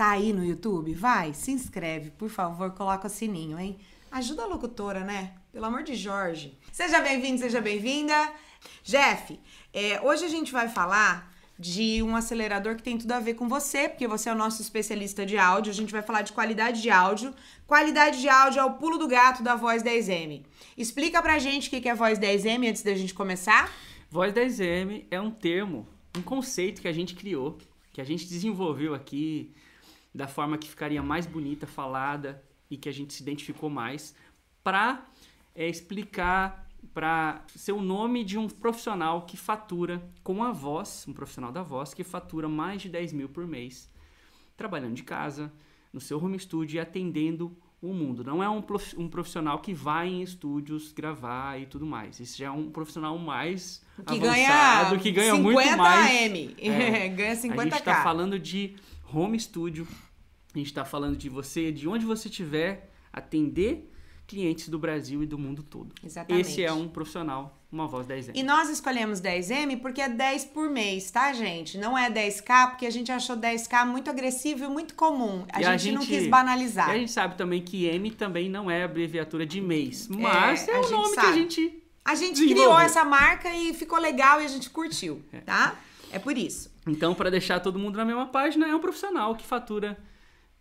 Tá aí no YouTube? Vai, se inscreve, por favor, coloca o sininho, hein? Ajuda a locutora, né? Pelo amor de Jorge. Seja bem-vindo, seja bem-vinda. Jeff, é, hoje a gente vai falar de um acelerador que tem tudo a ver com você, porque você é o nosso especialista de áudio. A gente vai falar de qualidade de áudio. Qualidade de áudio é o pulo do gato da Voz 10M. Explica pra gente o que é Voz 10M antes da gente começar. Voz 10M é um termo, um conceito que a gente criou, que a gente desenvolveu aqui da forma que ficaria mais bonita, falada e que a gente se identificou mais, para é, explicar para ser o nome de um profissional que fatura com a voz, um profissional da voz que fatura mais de 10 mil por mês, trabalhando de casa, no seu home studio e atendendo o mundo. Não é um, profissional que vai em estúdios gravar e tudo mais. Esse já é um profissional mais que avançado, ganha que ganha muito mais. M. É, ganha 50k. A gente está falando de home studio, a gente está falando de você, de onde você estiver, atender clientes do Brasil e do mundo todo. Exatamente. Esse é um profissional, uma voz 10M. E nós escolhemos 10M porque é 10 por mês, tá, gente? Não é 10K porque a gente achou 10K muito agressivo e muito comum. A, gente, a gente, não quis banalizar. E a gente sabe também que M também não é abreviatura de mês, mas é, é o nome sabe. que a gente A gente criou essa marca e ficou legal e a gente curtiu, é. tá? É por isso. Então, para deixar todo mundo na mesma página, é um profissional que fatura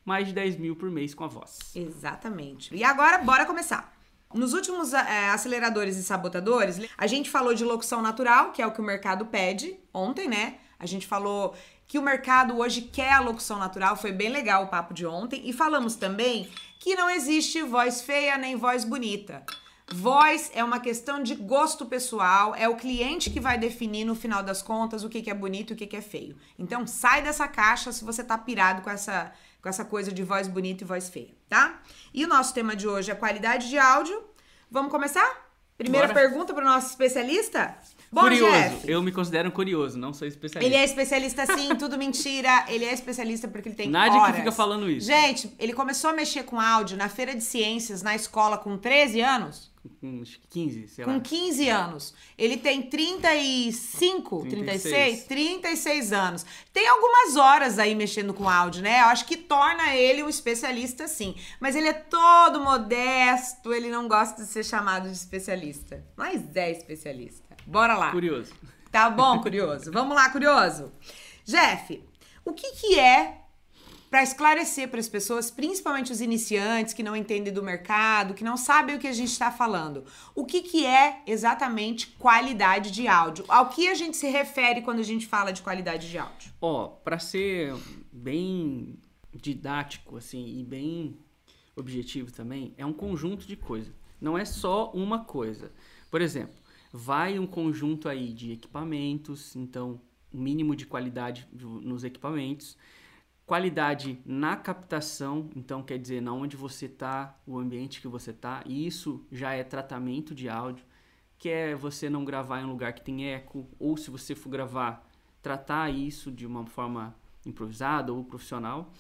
mais de 10 mil por mês com a voz. Exatamente. E agora, bora começar. Nos últimos é, aceleradores e sabotadores, a gente falou de locução natural, que é o que o mercado pede ontem, né? A gente falou que o mercado hoje quer a locução natural, foi bem legal o papo de ontem. E falamos também que não existe voz feia nem voz bonita. Voz é uma questão de gosto pessoal, é o cliente que vai definir no final das contas o que, que é bonito e o que, que é feio. Então sai dessa caixa se você tá pirado com essa com essa coisa de voz bonita e voz feia, tá? E o nosso tema de hoje é qualidade de áudio. Vamos começar? Primeira Bora. pergunta para o nosso especialista? Bom, curioso. Jeff, eu me considero curioso, não sou especialista. Ele é especialista sim, tudo mentira. Ele é especialista porque ele tem Nádia horas. que fica falando isso. Gente, ele começou a mexer com áudio na feira de ciências, na escola, com 13 anos com 15, sei lá. Com 15 anos. Ele tem 35, 36. 36, 36 anos. Tem algumas horas aí mexendo com áudio, né? Eu acho que torna ele um especialista, sim. Mas ele é todo modesto, ele não gosta de ser chamado de especialista. Mas é especialista. Bora lá. Curioso. Tá bom, curioso. Vamos lá, curioso. Jeff, o que, que é para esclarecer para as pessoas, principalmente os iniciantes que não entendem do mercado, que não sabem o que a gente está falando. O que, que é exatamente qualidade de áudio? Ao que a gente se refere quando a gente fala de qualidade de áudio? Ó, oh, para ser bem didático assim e bem objetivo também, é um conjunto de coisas. Não é só uma coisa. Por exemplo, vai um conjunto aí de equipamentos, então o mínimo de qualidade nos equipamentos Qualidade na captação, então quer dizer, na onde você está, o ambiente que você está, e isso já é tratamento de áudio, que é você não gravar em um lugar que tem eco, ou se você for gravar, tratar isso de uma forma improvisada ou profissional.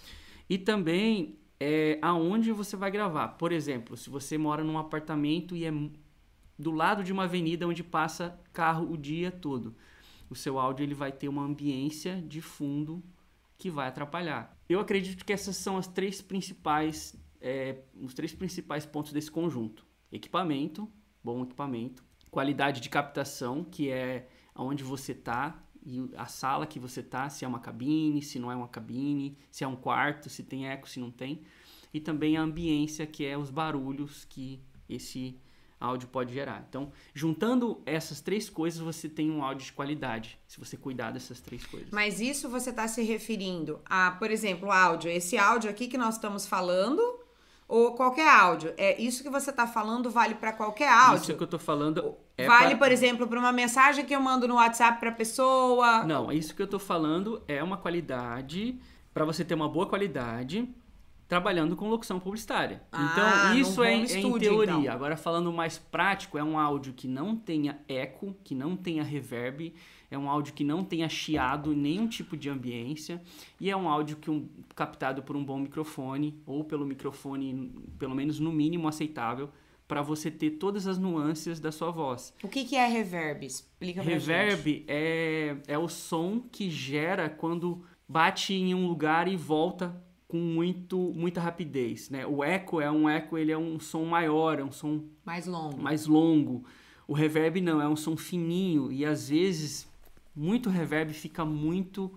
E também é aonde você vai gravar. Por exemplo, se você mora num apartamento e é do lado de uma avenida onde passa carro o dia todo, o seu áudio ele vai ter uma ambiência de fundo que vai atrapalhar. Eu acredito que essas são as três principais, é, os três principais pontos desse conjunto: equipamento, bom equipamento, qualidade de captação, que é aonde você está e a sala que você está, se é uma cabine, se não é uma cabine, se é um quarto, se tem eco, se não tem, e também a ambiência, que é os barulhos que esse áudio pode gerar. Então, juntando essas três coisas, você tem um áudio de qualidade, se você cuidar dessas três coisas. Mas isso você está se referindo a, por exemplo, áudio, esse áudio aqui que nós estamos falando, ou qualquer áudio. É isso que você está falando vale para qualquer áudio. Isso que eu estou falando é vale, pra... por exemplo, para uma mensagem que eu mando no WhatsApp para pessoa. Não, isso que eu estou falando é uma qualidade para você ter uma boa qualidade trabalhando com locução publicitária. Ah, então, isso é, estúdio, em teoria. Então. Agora, falando mais prático, é um áudio que não tenha eco, que não tenha reverb, é um áudio que não tenha chiado, nenhum tipo de ambiência, e é um áudio que um, captado por um bom microfone, ou pelo microfone, pelo menos no mínimo aceitável, para você ter todas as nuances da sua voz. O que, que é reverb? Explica pra reverb gente. é, é o som que gera quando bate em um lugar e volta com muito, muita rapidez, né? O eco é um eco, ele é um som maior, é um som mais longo. Mais longo. O reverb não, é um som fininho e às vezes muito reverb fica muito,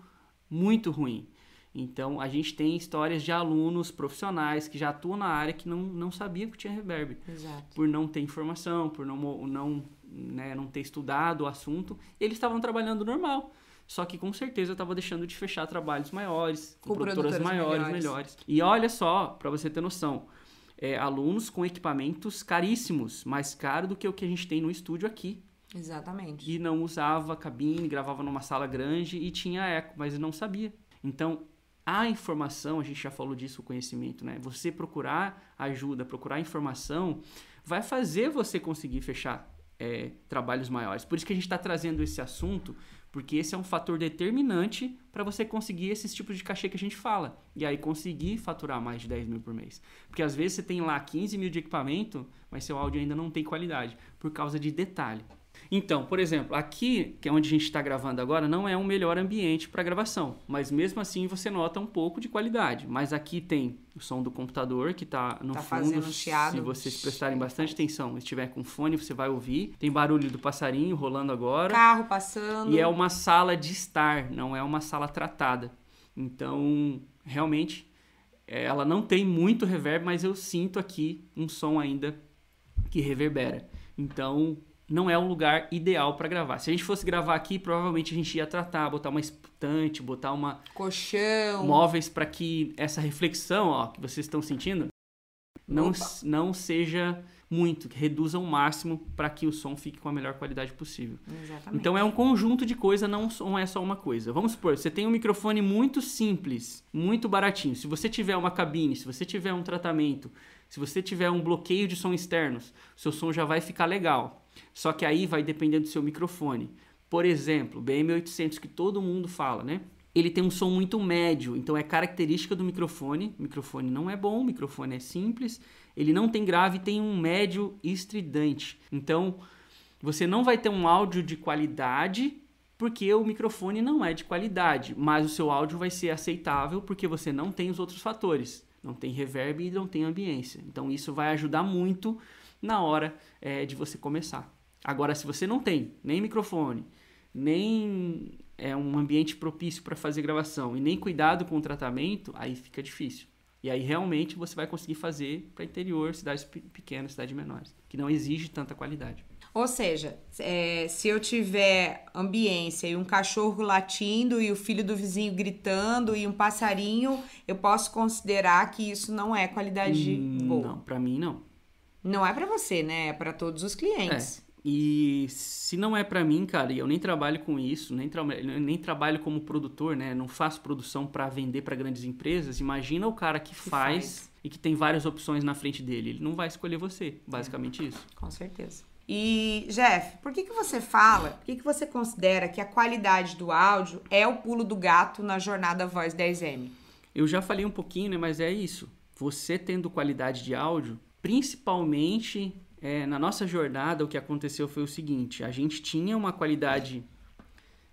muito ruim. Então a gente tem histórias de alunos profissionais que já atuam na área que não, não sabiam que tinha reverb. Exato. Por não ter informação, por não, não, né, não ter estudado o assunto, eles estavam trabalhando normal. Só que com certeza estava deixando de fechar trabalhos maiores, com, com produtoras maiores, melhores. melhores. E olha só, para você ter noção, é, alunos com equipamentos caríssimos, mais caro do que o que a gente tem no estúdio aqui. Exatamente. E não usava cabine, gravava numa sala grande e tinha eco, mas não sabia. Então, a informação, a gente já falou disso, o conhecimento, né? Você procurar ajuda, procurar informação, vai fazer você conseguir fechar é, trabalhos maiores. Por isso que a gente está trazendo esse assunto, porque esse é um fator determinante para você conseguir esses tipos de cachê que a gente fala. E aí conseguir faturar mais de 10 mil por mês. Porque às vezes você tem lá 15 mil de equipamento, mas seu áudio ainda não tem qualidade, por causa de detalhe. Então, por exemplo, aqui, que é onde a gente está gravando agora, não é um melhor ambiente para gravação, mas mesmo assim você nota um pouco de qualidade. Mas aqui tem o som do computador que está no tá fundo. Chiado. Se vocês prestarem bastante atenção, estiver com fone, você vai ouvir. Tem barulho do passarinho rolando agora. Carro passando. E é uma sala de estar, não é uma sala tratada. Então, realmente, é, ela não tem muito reverb, mas eu sinto aqui um som ainda que reverbera. Então, não é o lugar ideal para gravar. Se a gente fosse gravar aqui, provavelmente a gente ia tratar, botar uma estante, botar uma colchão, móveis para que essa reflexão, ó, que vocês estão sentindo, não não seja muito, que reduza ao máximo para que o som fique com a melhor qualidade possível. Exatamente. Então é um conjunto de coisas, não, não é só uma coisa. Vamos supor, você tem um microfone muito simples, muito baratinho. Se você tiver uma cabine, se você tiver um tratamento, se você tiver um bloqueio de som externos, seu som já vai ficar legal. Só que aí vai depender do seu microfone. Por exemplo, o BM800 que todo mundo fala, né? Ele tem um som muito médio, então é característica do microfone. O microfone não é bom, o microfone é simples, ele não tem grave, tem um médio estridente. Então, você não vai ter um áudio de qualidade porque o microfone não é de qualidade, mas o seu áudio vai ser aceitável porque você não tem os outros fatores. Não tem reverb e não tem ambiência. Então, isso vai ajudar muito na hora é, de você começar. Agora, se você não tem nem microfone, nem é um ambiente propício para fazer gravação e nem cuidado com o tratamento, aí fica difícil. E aí realmente você vai conseguir fazer para interior, cidades pequenas, cidades menores, que não exige tanta qualidade. Ou seja, é, se eu tiver ambiência e um cachorro latindo e o filho do vizinho gritando e um passarinho, eu posso considerar que isso não é qualidade hum, boa. Não, para mim não. Não é para você, né? É para todos os clientes. É. E se não é para mim, cara, e eu nem trabalho com isso, nem, tra nem trabalho como produtor, né? Não faço produção para vender para grandes empresas. Imagina o cara que, que faz, faz, e que tem várias opções na frente dele. Ele não vai escolher você, basicamente é. isso. Com certeza. E, Jeff, por que, que você fala, por que, que você considera que a qualidade do áudio é o pulo do gato na jornada Voz 10M? Eu já falei um pouquinho, né? Mas é isso. Você tendo qualidade de áudio, principalmente é, na nossa jornada, o que aconteceu foi o seguinte: a gente tinha uma qualidade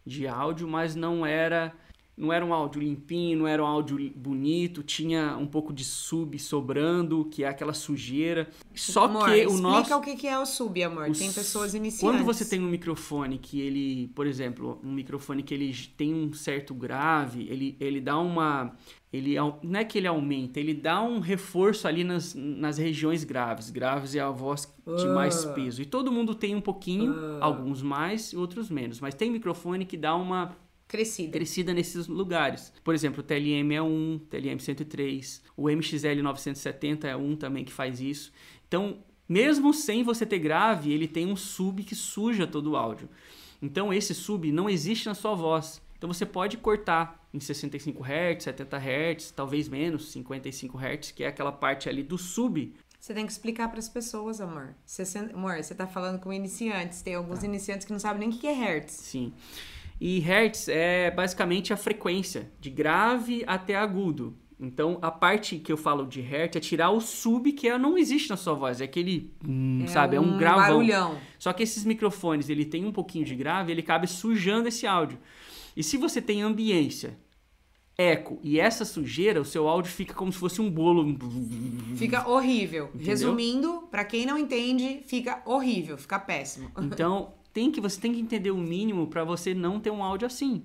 de áudio, mas não era não era um áudio limpinho, não era um áudio bonito, tinha um pouco de sub sobrando, que é aquela sujeira. Só amor, que o nosso. Explica o que é o sub, amor. O... Tem pessoas iniciantes. Quando você tem um microfone que ele, por exemplo, um microfone que ele tem um certo grave, ele, ele dá uma. Ele não é que ele aumenta, ele dá um reforço ali nas, nas regiões graves. Graves é a voz de mais ah. peso. E todo mundo tem um pouquinho, uh. alguns mais e outros menos. Mas tem microfone que dá uma crescida. crescida nesses lugares. Por exemplo, o TLM é um, TLM 103, o MXL 970 é um também que faz isso. Então, mesmo sem você ter grave, ele tem um sub que suja todo o áudio. Então, esse sub não existe na sua voz. Então, você pode cortar em 65 Hz, 70 Hz, talvez menos, 55 Hz, que é aquela parte ali do sub você tem que explicar para as pessoas, amor. Você, amor, você tá falando com iniciantes. Tem alguns tá. iniciantes que não sabem nem o que é Hertz. Sim. E Hertz é basicamente a frequência, de grave até agudo. Então, a parte que eu falo de Hertz é tirar o sub que é, não existe na sua voz. É aquele, hum, é sabe, é um gravão. Barulhão. Só que esses microfones, ele tem um pouquinho de grave, ele cabe sujando esse áudio. E se você tem ambiência, eco e essa sujeira, o seu áudio fica como se fosse um bolo. Fica horrível. Entendeu? Resumindo, pra quem não entende, fica horrível, fica péssimo. Então, tem que você tem que entender o mínimo para você não ter um áudio assim,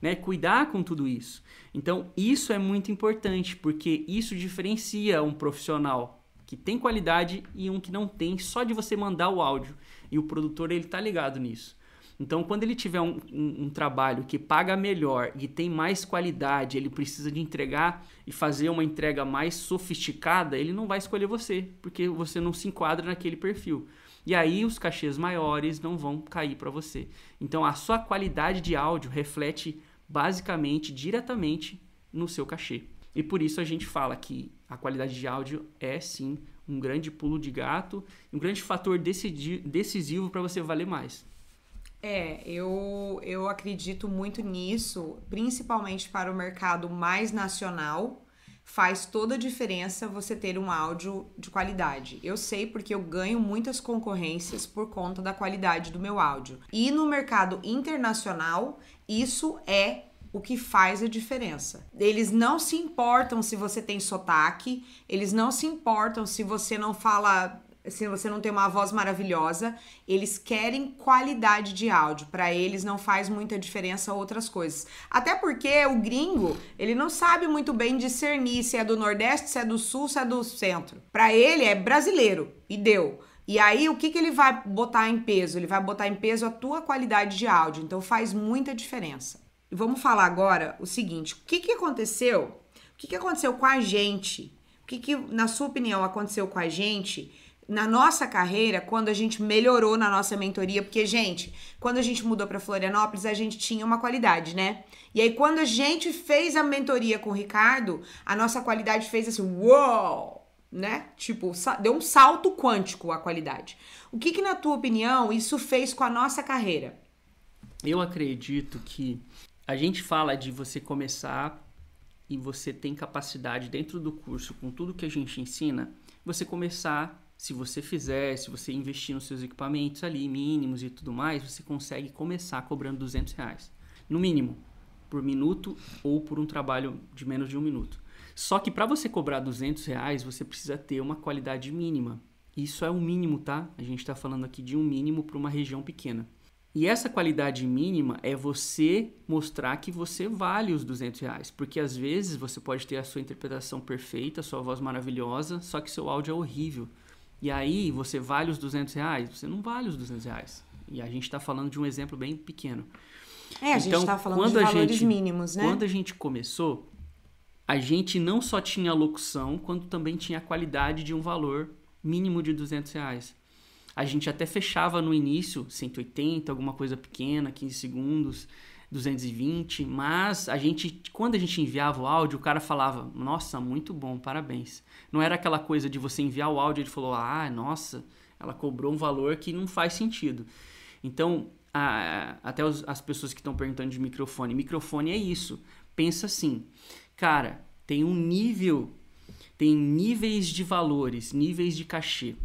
né? Cuidar com tudo isso. Então, isso é muito importante, porque isso diferencia um profissional que tem qualidade e um que não tem, só de você mandar o áudio. E o produtor, ele tá ligado nisso. Então, quando ele tiver um, um, um, trabalho que paga melhor e tem mais qualidade, ele precisa de entregar e fazer uma entrega mais sofisticada, ele não vai escolher você, porque você não se enquadra naquele perfil. E aí os cachês maiores não vão cair para você. Então, a sua qualidade de áudio reflete basicamente, diretamente no seu cachê. E por isso a gente fala que a qualidade de áudio é sim um grande pulo de gato, um grande fator decisivo para você valer mais. É, eu, eu acredito muito nisso, principalmente para o mercado mais nacional. Faz toda a diferença você ter um áudio de qualidade. Eu sei porque eu ganho muitas concorrências por conta da qualidade do meu áudio. E no mercado internacional, isso é o que faz a diferença. Eles não se importam se você tem sotaque, eles não se importam se você não fala, se você não tem uma voz maravilhosa, eles querem qualidade de áudio. Para eles não faz muita diferença outras coisas. Até porque o gringo, ele não sabe muito bem discernir se é do Nordeste, se é do Sul, se é do Centro. Para ele é brasileiro e deu. E aí, o que, que ele vai botar em peso? Ele vai botar em peso a tua qualidade de áudio. Então, faz muita diferença. E vamos falar agora o seguinte: o que, que aconteceu? O que, que aconteceu com a gente? O que, que, na sua opinião, aconteceu com a gente na nossa carreira quando a gente melhorou na nossa mentoria? Porque, gente, quando a gente mudou para Florianópolis, a gente tinha uma qualidade, né? E aí, quando a gente fez a mentoria com o Ricardo, a nossa qualidade fez assim: uou! né? Tipo, deu um salto quântico a qualidade. O que, que, na tua opinião, isso fez com a nossa carreira? Eu acredito que a gente fala de você começar e você tem capacidade dentro do curso, com tudo que a gente ensina, você começar, se você fizer, se você investir nos seus equipamentos ali, mínimos e tudo mais, você consegue começar cobrando 200 reais. No mínimo, por minuto ou por um trabalho de menos de um minuto. Só que para você cobrar 200 reais, você precisa ter uma qualidade mínima. Isso é o mínimo, tá? A gente está falando aqui de um mínimo para uma região pequena. E essa qualidade mínima é você mostrar que você vale os 200 reais. Porque às vezes você pode ter a sua interpretação perfeita, a sua voz maravilhosa, só que seu áudio é horrível. E aí você vale os 200 reais? Você não vale os 200 reais. E a gente está falando de um exemplo bem pequeno. É, a gente está então, falando de valores gente, mínimos, né? Quando a gente começou, a gente não só tinha locução, quanto também tinha a qualidade de um valor mínimo de 200 reais. A gente até fechava no início 180, alguma coisa pequena, 15 segundos, 220, mas a gente, quando a gente enviava o áudio, o cara falava: "Nossa, muito bom, parabéns". Não era aquela coisa de você enviar o áudio e ele falou: "Ah, nossa, ela cobrou um valor que não faz sentido". Então, a, até os, as pessoas que estão perguntando de microfone, microfone é isso. Pensa assim: Cara, tem um nível, tem níveis de valores, níveis de cachê.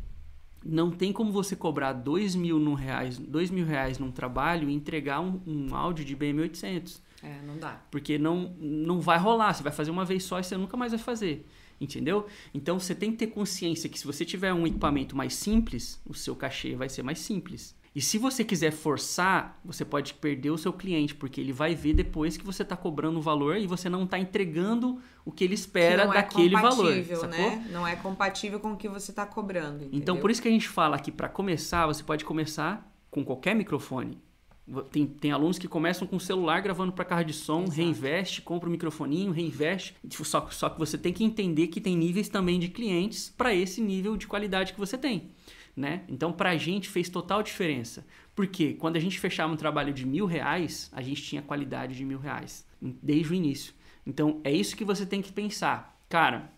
Não tem como você cobrar dois mil, reais, dois mil reais num trabalho e entregar um, um áudio de BM800. É, não dá. Porque não, não vai rolar. Você vai fazer uma vez só e você nunca mais vai fazer. Entendeu? Então você tem que ter consciência que se você tiver um equipamento mais simples, o seu cachê vai ser mais simples. E se você quiser forçar, você pode perder o seu cliente, porque ele vai ver depois que você está cobrando o valor e você não está entregando o que ele espera que é daquele é valor. Né? Não é compatível com o que você está cobrando. Então, entendeu? Então, por isso que a gente fala que para começar, você pode começar com qualquer microfone. Tem, tem alunos que começam com o celular gravando para carro de som, Exato. reinveste, compra o um microfoninho, reinveste. Tipo, só, só que você tem que entender que tem níveis também de clientes para esse nível de qualidade que você tem né? Então, para a gente fez total diferença. Porque quando a gente fechava um trabalho de mil reais, a gente tinha qualidade de mil reais, desde o início. Então, é isso que você tem que pensar. Cara,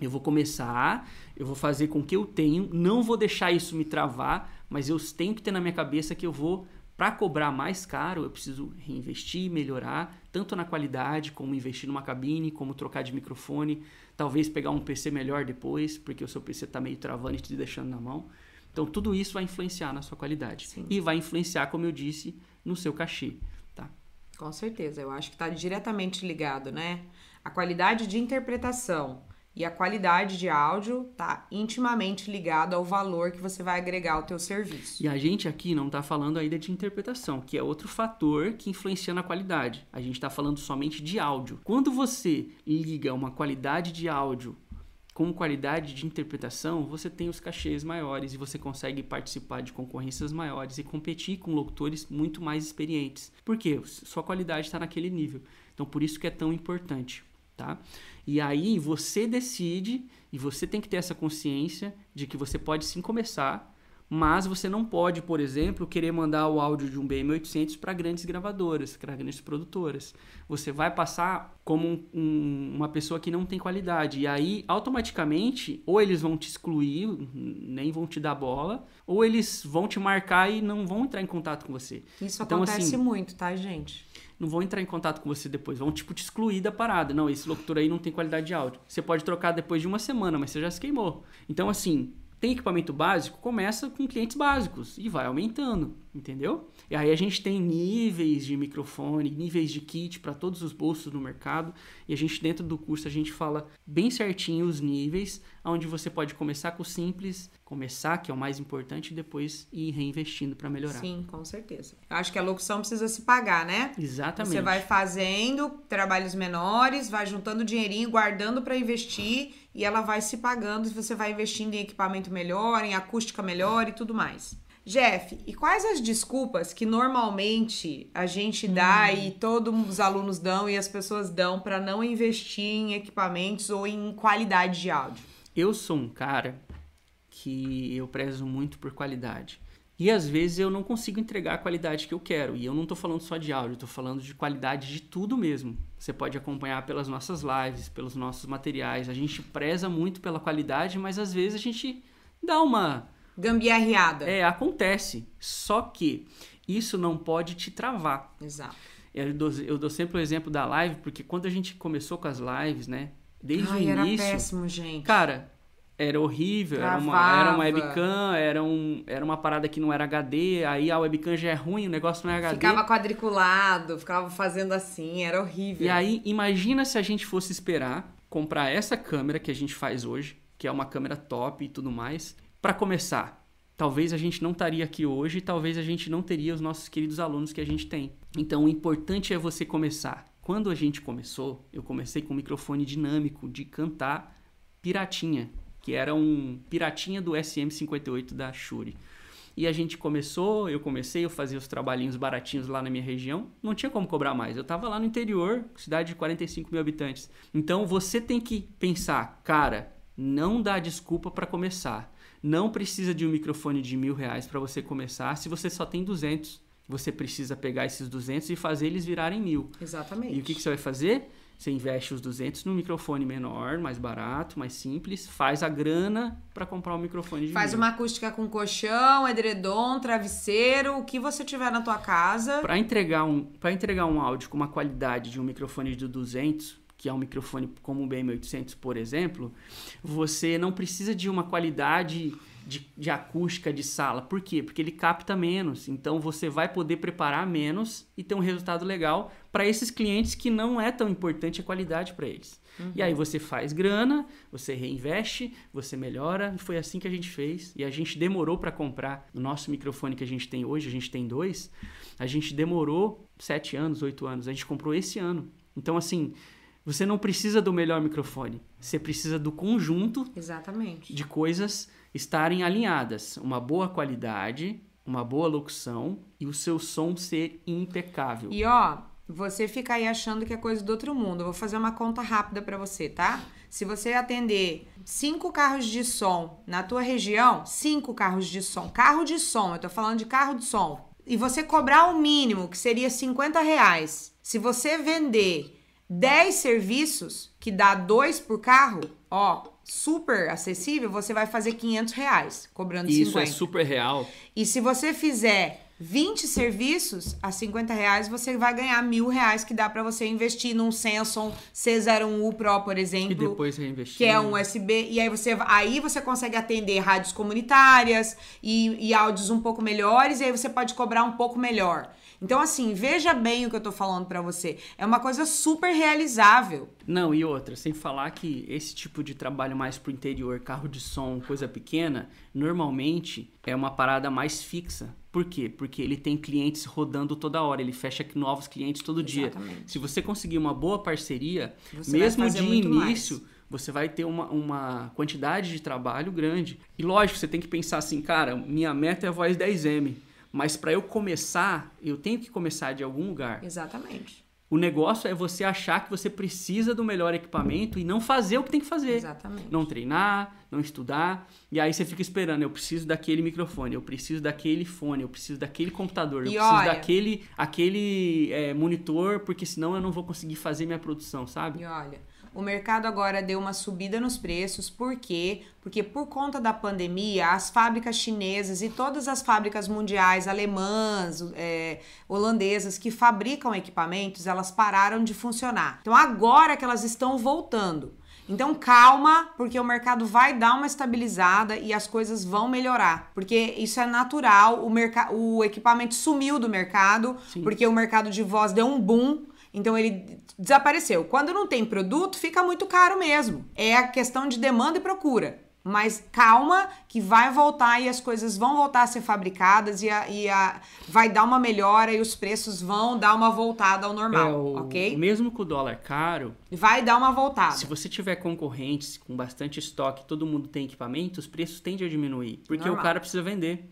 eu vou começar, eu vou fazer com que eu tenho, não vou deixar isso me travar, mas eu tenho que ter na minha cabeça que eu vou, para cobrar mais caro, eu preciso reinvestir, melhorar, tanto na qualidade, como investir numa cabine, como trocar de microfone, talvez pegar um PC melhor depois, porque o seu PC está meio travando e te deixando na mão. Então, tudo isso vai influenciar na sua qualidade. Sim. E vai influenciar, como eu disse, no seu cachê. Tá? Com certeza, eu acho que está diretamente ligado, né? A qualidade de interpretação e a qualidade de áudio tá intimamente ligado ao valor que você vai agregar ao teu serviço. E a gente aqui não está falando ainda de interpretação, que é outro fator que influencia na qualidade. A gente está falando somente de áudio. Quando você liga uma qualidade de áudio com qualidade de interpretação, você tem os cachês maiores e você consegue participar de concorrências maiores e competir com locutores muito mais experientes. Por quê? Sua qualidade está naquele nível. Então, por isso que é tão importante, tá? E aí você decide e você tem que ter essa consciência de que você pode sim começar mas você não pode, por exemplo, querer mandar o áudio de um BM800 para grandes gravadoras, para grandes produtoras. Você vai passar como um, um, uma pessoa que não tem qualidade. E aí, automaticamente, ou eles vão te excluir, nem vão te dar bola, ou eles vão te marcar e não vão entrar em contato com você. Isso então, acontece assim, muito, tá, gente? Não vão entrar em contato com você depois, vão tipo te excluir da parada. Não, esse locutor aí não tem qualidade de áudio. Você pode trocar depois de uma semana, mas você já se queimou. Então, assim, tem equipamento básico, começa com clientes básicos e vai aumentando, entendeu? E aí a gente tem níveis de microfone, níveis de kit para todos os bolsos no mercado, e a gente dentro do curso a gente fala bem certinho os níveis, onde você pode começar com o simples, começar, que é o mais importante, e depois ir reinvestindo para melhorar. Sim, com certeza. Eu acho que a locução precisa se pagar, né? Exatamente. Você vai fazendo trabalhos menores, vai juntando dinheirinho, guardando para investir e ela vai se pagando e você vai investindo em equipamento melhor, em acústica melhor e tudo mais. Jeff, e quais as desculpas que normalmente a gente dá hum. e todos os alunos dão e as pessoas dão para não investir em equipamentos ou em qualidade de áudio? Eu sou um cara que eu prezo muito por qualidade. E às vezes eu não consigo entregar a qualidade que eu quero. E eu não estou falando só de áudio, estou falando de qualidade de tudo mesmo. Você pode acompanhar pelas nossas lives, pelos nossos materiais. A gente preza muito pela qualidade, mas às vezes a gente dá uma. Gambiarreada. É, acontece. Só que isso não pode te travar. Exato. Eu dou, eu dou sempre o exemplo da live, porque quando a gente começou com as lives, né? Desde Ai, o início. Era péssimo, gente. Cara, era horrível, era uma, era uma webcam, era, um, era uma parada que não era HD, aí a webcam já é ruim, o negócio não é HD. Ficava quadriculado, ficava fazendo assim, era horrível. E aí, imagina se a gente fosse esperar comprar essa câmera que a gente faz hoje, que é uma câmera top e tudo mais, para começar. Talvez a gente não estaria aqui hoje, talvez a gente não teria os nossos queridos alunos que a gente tem. Então, o importante é você começar. Quando a gente começou, eu comecei com um microfone dinâmico de cantar piratinha que era um piratinha do SM58 da Shure. E a gente começou, eu comecei, eu fazia os trabalhinhos baratinhos lá na minha região, não tinha como cobrar mais. Eu estava lá no interior, cidade de 45 mil habitantes. Então você tem que pensar, cara, não dá desculpa para começar. Não precisa de um microfone de mil reais para você começar se você só tem 200. Você precisa pegar esses 200 e fazer eles virarem mil. Exatamente. E o que, que você vai fazer? Você investe os 200 no microfone menor, mais barato, mais simples, faz a grana para comprar um microfone de Faz mil. uma acústica com colchão, edredom, travesseiro, o que você tiver na tua casa. Para entregar um, para entregar um áudio com uma qualidade de um microfone de 200, que é um microfone como o BM800, por exemplo, você não precisa de uma qualidade de, de, acústica de sala. Por quê? Porque ele capta menos. Então você vai poder preparar menos e ter um resultado legal para esses clientes que não é tão importante a qualidade para eles. Uhum. E aí você faz grana, você reinveste, você melhora. E foi assim que a gente fez. E a gente demorou para comprar o nosso microfone que a gente tem hoje, a gente tem dois. A gente demorou sete anos, oito anos. A gente comprou esse ano. Então, assim, você não precisa do melhor microfone. Você precisa do conjunto Exatamente. de coisas estarem alinhadas. Uma boa qualidade, uma boa locução e o seu som ser impecável. E ó, você fica aí achando que é coisa do outro mundo. Eu vou fazer uma conta rápida para você, tá? Se você atender cinco carros de som na tua região, cinco carros de som, carro de som, eu tô falando de carro de som, e você cobrar o mínimo, que seria 50 reais, se você vender 10 serviços, que dá dois por carro, ó, super acessível, você vai fazer 500 reais, cobrando Isso 50. Isso é super real. E se você fizer 20 serviços a 50 reais, você vai ganhar mil reais que dá para você investir num Samsung C01U Pro, por exemplo. E depois reinvestir. Que é um USB. E aí você, aí você consegue atender rádios comunitárias e, e áudios um pouco melhores, e aí você pode cobrar um pouco melhor. Então, assim, veja bem o que eu tô falando para você. É uma coisa super realizável. Não, e outra, sem falar que esse tipo de trabalho mais pro interior, carro de som, coisa pequena, normalmente é uma parada mais fixa. Por quê? Porque ele tem clientes rodando toda hora, ele fecha novos clientes todo Exatamente. dia. Se você conseguir uma boa parceria, Você mesmo de início, mais. você vai ter uma, uma quantidade de trabalho grande. E lógico, você tem que pensar assim, cara, minha meta é a voz 10M. Mas para eu começar, eu tenho que começar de algum lugar. Exatamente. O negócio é você achar que você precisa do melhor equipamento e não fazer o que tem que fazer. Exatamente. Não treinar, não estudar. E aí você fica esperando, eu preciso daquele microfone, eu preciso daquele fone, eu preciso daquele computador, eu E preciso olha- daquele aquele é, monitor, porque senão eu não vou conseguir fazer minha produção, sabe? E olha, o mercado agora deu uma subida nos preços, por quê? Porque por conta da pandemia, as fábricas chinesas e todas as fábricas mundiais, alemãs, é, holandesas, que fabricam equipamentos, elas pararam de funcionar. Então agora que elas estão voltando. Então calma, porque o mercado vai dar uma estabilizada e as coisas vão melhorar. Porque isso é natural, o, o equipamento sumiu do mercado, Sim. porque o mercado de voz deu um boom. Então ele desapareceu. Quando não tem produto, fica muito caro mesmo. É a questão de demanda e procura. Mas calma, que vai voltar e as coisas vão voltar a ser fabricadas e, a, e a- vai dar uma melhora e os preços vão dar uma voltada ao normal, É, o- ok? Mesmo com o dólar caro, Vai dar uma voltada. se você tiver concorrentes com bastante estoque, todo mundo tem equipamento, os preços tendem a diminuir. Porque Normal. Uhum. o cara precisa vender.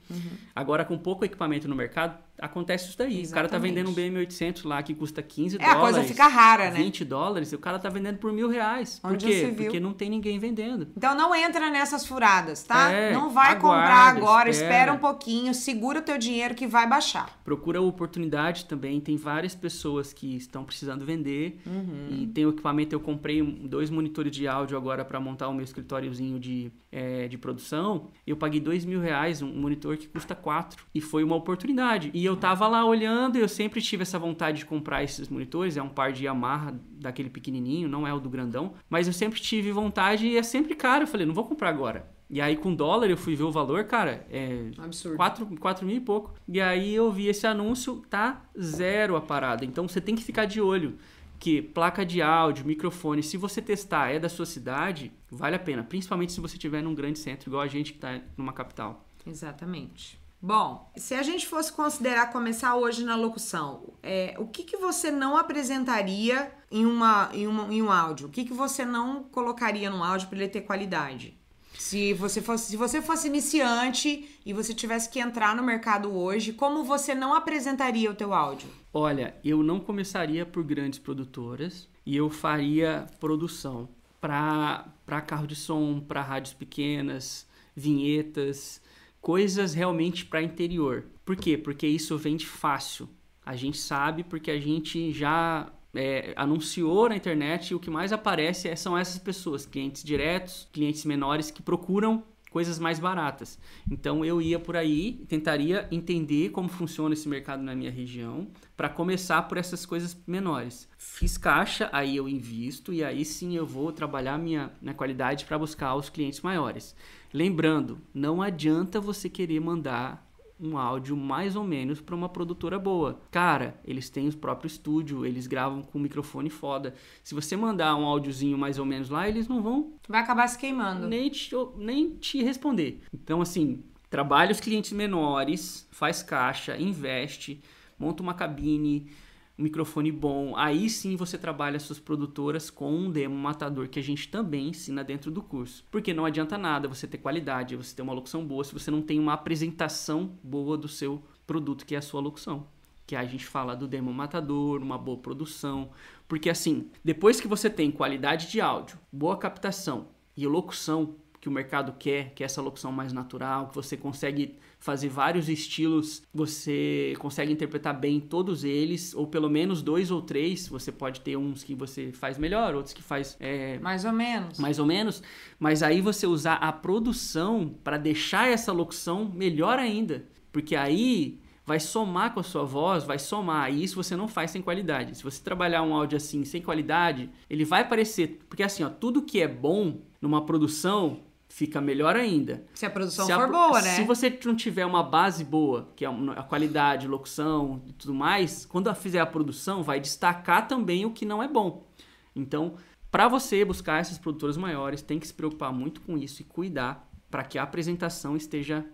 Agora, com pouco equipamento no mercado, acontece isso daí. O cara tá Exatamente. vendendo um BM800 lá que custa 15 É, a dólares. coisa fica rara, né? 20 dólares, e o cara tá vendendo por mil reais. Por Onde quê? você viu? Porque não tem ninguém vendendo. Então não entra nessas furadas, tá? É, não vai aguarda, comprar agora, espera. espera um pouquinho, segura o teu dinheiro que vai baixar. Procura oportunidade também. Tem várias pessoas que estão precisando vender. Uhum. E tem o equipamento. Eu comprei dois monitores de áudio agora para montar o meu escritóriozinho de, é, de produção. Eu paguei dois mil reais um monitor que custa quatro. E foi uma oportunidade. E eu tava lá olhando. Eu sempre tive essa vontade de comprar esses monitores. É um par de Yamaha daquele pequenininho, não é o do grandão. Mas eu sempre tive vontade e é sempre caro. Eu falei, não vou comprar agora. E aí, com dólar, eu fui ver o valor, cara, é absurdo. 4, 4 mil e pouco. E aí eu vi esse anúncio, tá zero a parada. Então você tem que ficar de olho que placa de áudio, microfone, se você testar é da sua cidade, vale a pena. Principalmente se você estiver num grande centro, igual a gente que tá numa capital. Exatamente. Bom, se a gente fosse considerar começar hoje na locução, é, o que, que você não apresentaria em, uma, em, uma, em um áudio? O que, que você não colocaria no áudio para ele ter qualidade? Se você, fosse, se você fosse iniciante e você tivesse que entrar no mercado hoje, como você não apresentaria o teu áudio? Olha, eu não começaria por grandes produtoras e eu faria produção para carro de som, para rádios pequenas, vinhetas, coisas realmente para interior. Por quê? Porque isso vende fácil. A gente sabe porque a gente já é, anunciou na internet o que mais aparece é- são essas pessoas, clientes diretos, clientes menores que procuram coisas mais baratas. Então eu ia por aí, tentaria entender como funciona esse mercado na minha região, para começar por essas coisas menores. Fiz caixa, aí eu invisto e aí sim eu vou trabalhar minha, minha qualidade para buscar os clientes maiores. Lembrando, não adianta você querer mandar um áudio mais ou menos para uma produtora boa. Cara, eles têm o próprio estúdio, eles gravam com um microfone foda. Se você mandar um áudiozinho mais ou menos lá, eles não vão Vai acabar se queimando. nem te, nem te responder. Então, assim, trabalha os clientes menores, faz caixa, investe, monta uma cabine, um microfone bom. Aí sim você trabalha suas produtoras com um demo matador que a gente também ensina dentro do curso. Porque não adianta nada você ter qualidade, você ter uma locução boa, se você não tem uma apresentação boa do seu produto, que é a sua locução. Que a gente fala do demo matador, uma boa produção. Porque assim, depois que você tem qualidade de áudio, boa captação e locução que o mercado quer, que é essa locução mais natural, que você consegue fazer vários estilos, você consegue interpretar bem todos eles, ou pelo menos dois ou três. Você pode ter uns que você faz melhor, outros que faz é, Mais ou menos. mais ou menos, mas aí você usar a produção para deixar essa locução melhor ainda, porque aí vai somar com a sua voz, vai somar. E isso você não faz sem qualidade. Se você trabalhar um áudio assim sem qualidade, ele vai parecer, porque assim, ó, tudo que é bom numa produção fica melhor ainda. Se a produção se for a, boa, né? Se você não tiver uma base boa, que é a qualidade, locução e tudo mais, quando fizer a produção, vai destacar também o que não é bom. Então, para você buscar essas produtoras maiores, tem que se preocupar muito com isso e cuidar para que a apresentação esteja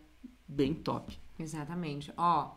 bem top. Exatamente. Ó,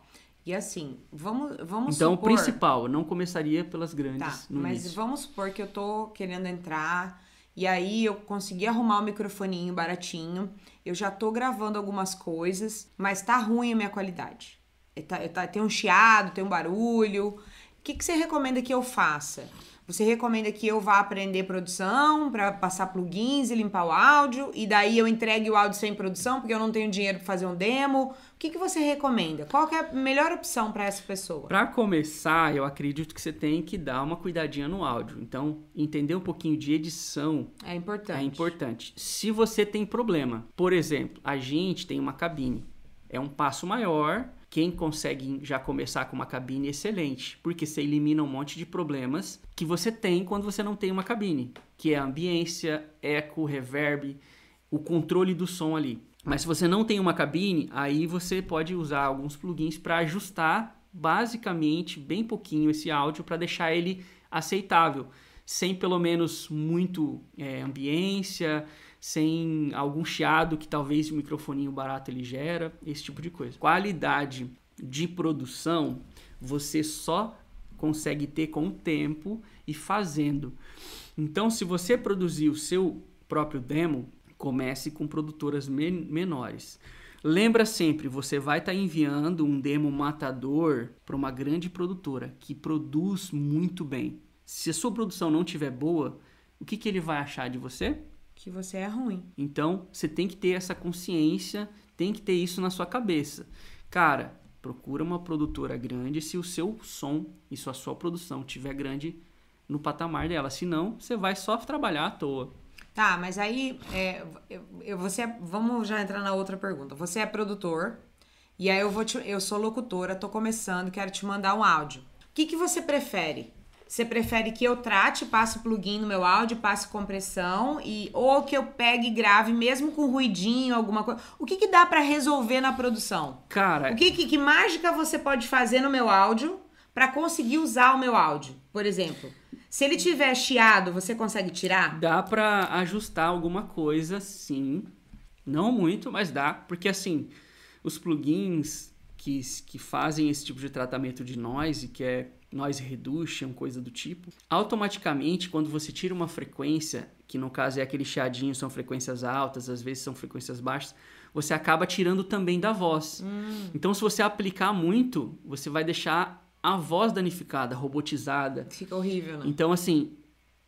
e assim, vamos, vamos então, supor... Então, o principal, não começaria pelas grandes tá, mas início. vamos supor que eu tô querendo entrar e aí eu consegui arrumar o microfoninho baratinho. Eu já tô gravando algumas coisas, mas tá ruim a minha qualidade. Tá, tá, tem um chiado, tem um barulho. O que, que você recomenda que eu faça? Você recomenda que eu vá aprender produção para passar plugins e limpar o áudio e daí eu entregue o áudio sem produção porque eu não tenho dinheiro para fazer um demo? O que, que você recomenda? Qual é a melhor opção para essa pessoa? Para começar, eu acredito que você tem que dar uma cuidadinha no áudio. Então, entender um pouquinho de edição é importante. É importante. Se você tem problema, por exemplo, a gente tem uma cabine, é um passo maior quem consegue já começar com uma cabine excelente, porque você elimina um monte de problemas que você tem quando você não tem uma cabine, que é ambiência, eco, reverb, o controle do som ali. Mas se você não tem uma cabine, aí você pode usar alguns plugins para ajustar basicamente bem pouquinho esse áudio para deixar ele aceitável, sem pelo menos muito é, ambiência, sem algum chiado que talvez o microfoninho barato ele gera, esse tipo de coisa. Qualidade de produção você só consegue ter com o tempo e fazendo. Então, se você produzir o seu próprio demo, comece com produtoras men menores. Lembra sempre, você vai estar tá enviando um demo matador para uma grande produtora que produz muito bem. Se a sua produção não estiver boa, o que, que ele vai achar de você? Que você é ruim. Então, você tem que ter essa consciência, tem que ter isso na sua cabeça. Cara, procura uma produtora grande se o seu som e sua sua produção tiver grande no patamar dela. Senão, você vai só trabalhar à toa. Tá, mas aí é, eu, você é, vamos já entrar na outra pergunta. Você é produtor e aí eu vou te, eu sou locutora, tô começando, quero te mandar um áudio. O que, que você prefere? Você prefere que eu trate, passe plugin no meu áudio, passe compressão e ou que eu pegue e grave mesmo com ruidinho, alguma coisa. O que que dá para resolver na produção? Cara, o que, que que mágica você pode fazer no meu áudio para conseguir usar o meu áudio? Por exemplo, se ele tiver chiado, você consegue tirar? Dá para ajustar alguma coisa, sim. Não muito, mas dá, porque assim, os plugins que, que fazem esse tipo de tratamento de noise, que é noise reduction, coisa do tipo. Automaticamente, quando você tira uma frequência, que no caso é aquele chiadinho, são frequências altas, às vezes são frequências baixas, você acaba tirando também da voz. Hum. Então, se você aplicar muito, você vai deixar a voz danificada, robotizada. Fica horrível, né? Então, assim,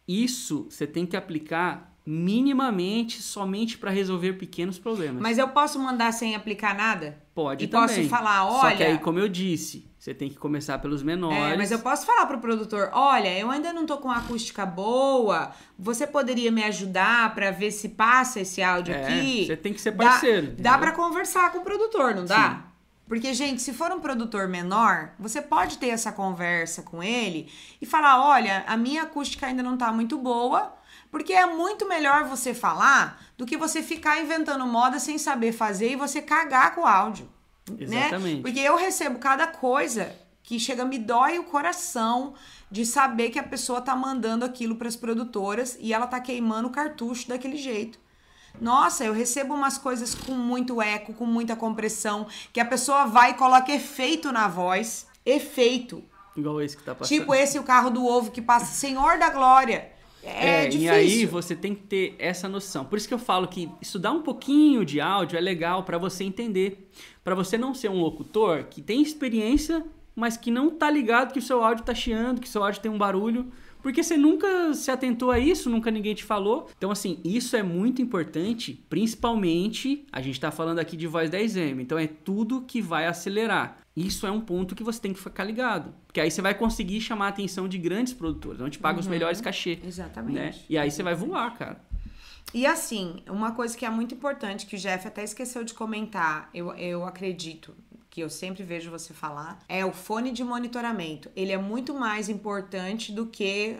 isso você tem que aplicar minimamente somente para resolver pequenos problemas. Mas eu posso mandar sem aplicar nada? Pode e também. posso falar, olha... Só que aí, como eu disse, você tem que começar pelos menores. É, mas eu posso falar pro produtor, olha, eu ainda não tô com acústica boa, você poderia me ajudar para ver se passa esse áudio é, aqui? Você tem que ser parceiro. Dá, dá para conversar com o produtor, não dá? Sim. Porque, gente, se for um produtor menor, você pode ter essa conversa com ele e falar: olha, a minha acústica ainda não tá muito boa, porque é muito melhor você falar do que você ficar inventando moda sem saber fazer e você cagar com o áudio. Né? Exatamente. Né? Porque eu recebo cada coisa que chega, me dói o coração de saber que a pessoa tá mandando aquilo para as produtoras e ela tá queimando o cartucho daquele jeito. Nossa, eu recebo umas coisas com muito eco, com muita compressão, que a pessoa vai e coloca efeito na voz. Efeito. Igual esse que tá passando. Tipo esse, o carro do ovo que passa Senhor da Glória. É, é e aí você tem que ter essa noção. Por isso que eu falo que estudar um pouquinho de áudio é legal para você entender, para você não ser um locutor que tem experiência, mas que não tá ligado que o seu áudio tá chiando, que o seu áudio tem um barulho, porque você nunca se atentou a isso, nunca ninguém te falou. Então assim, isso é muito importante, principalmente a gente tá falando aqui de voz 10M, então é tudo que vai acelerar. Isso é um ponto que você tem que ficar ligado. Porque aí você vai conseguir chamar a atenção de grandes produtores, onde paga uhum. os melhores cachê. Exatamente. Né? E aí você vai voar, cara. E assim, uma coisa que é muito importante, que o Jeff até esqueceu de comentar, eu, eu acredito, que eu sempre vejo você falar, é o fone de monitoramento. Ele é muito mais importante do que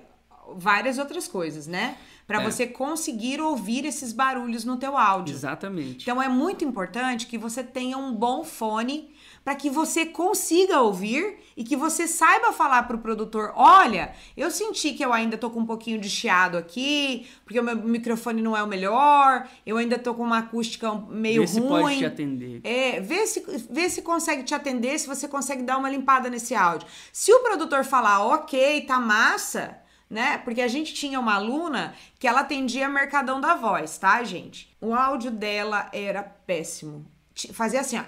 várias outras coisas, né? Para É. você conseguir ouvir esses barulhos no teu áudio. Exatamente. Então é muito importante que você tenha um bom fone para que você consiga ouvir e que você saiba falar pro produtor, olha, eu senti que eu ainda tô com um pouquinho de chiado aqui, porque o meu microfone não é o melhor, eu ainda tô com uma acústica meio Vê se ruim. pode te atender. É, vê se, vê se consegue te atender, se você consegue dar uma limpada nesse áudio. Se o produtor falar, ok, tá massa, né? Porque a gente tinha uma aluna que ela atendia Mercadão da Voz, tá, gente? O áudio dela era péssimo. Fazia assim, ó.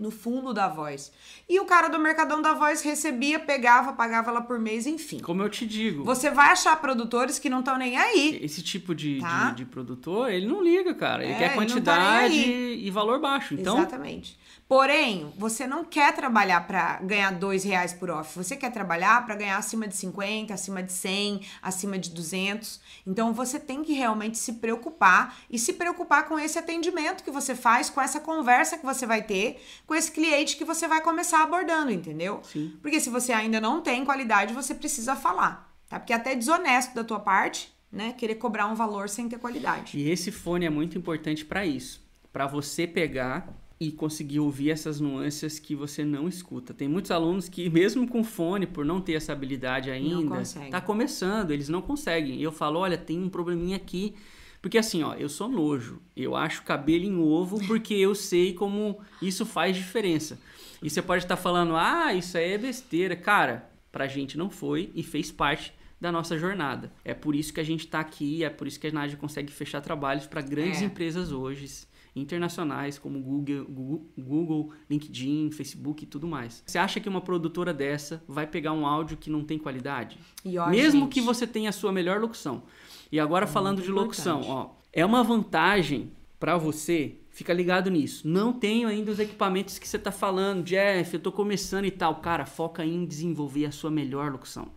No fundo da voz. E o cara do Mercadão da Voz recebia, pegava, pagava ela por mês, enfim. Como eu te digo, Você vai achar produtores que não estão nem aí. esse tipo de, Tá. de, de produtor, ele não liga, cara. Ele É, quer ele tá quantidade aí. e valor baixo. Então, Exatamente. Porém, você não quer trabalhar para ganhar dois reais por off. Você quer trabalhar para ganhar acima de 50, acima de 100, acima de 200. Então, você tem que realmente se preocupar e se preocupar com esse atendimento que você faz, com essa conversa que você vai ter com esse cliente que você vai começar abordando, entendeu? Sim. Porque se você ainda não tem qualidade, você precisa falar, tá? Porque é até desonesto da tua parte, né? Querer cobrar um valor sem ter qualidade. E esse fone é muito importante para isso, para você pegar e conseguir ouvir essas nuances que você não escuta. Tem muitos alunos que mesmo com fone, por não ter essa habilidade ainda, conseguem. tá começando, eles não conseguem. E eu falo, olha, tem um probleminha aqui, porque assim, ó, eu sou nojo. Eu acho cabelo em ovo porque eu sei como isso faz diferença. E você pode estar falando, ah, isso aí é besteira. Cara, pra gente não foi e fez parte da nossa jornada. É por isso que a gente tá aqui, é por isso que a Nádia consegue fechar trabalhos para grandes É. empresas hoje, internacionais, como Google, Google, LinkedIn, Facebook e tudo mais. Você acha que uma produtora dessa vai pegar um áudio que não tem qualidade? E ó, Mesmo gente, que você tenha a sua melhor locução. E agora falando muito de locução, ó, é uma vantagem para você. Fica ligado nisso. Não tenho ainda os equipamentos que você tá falando, Jeff, eu tô começando e tal. Cara, foca em desenvolver a sua melhor locução.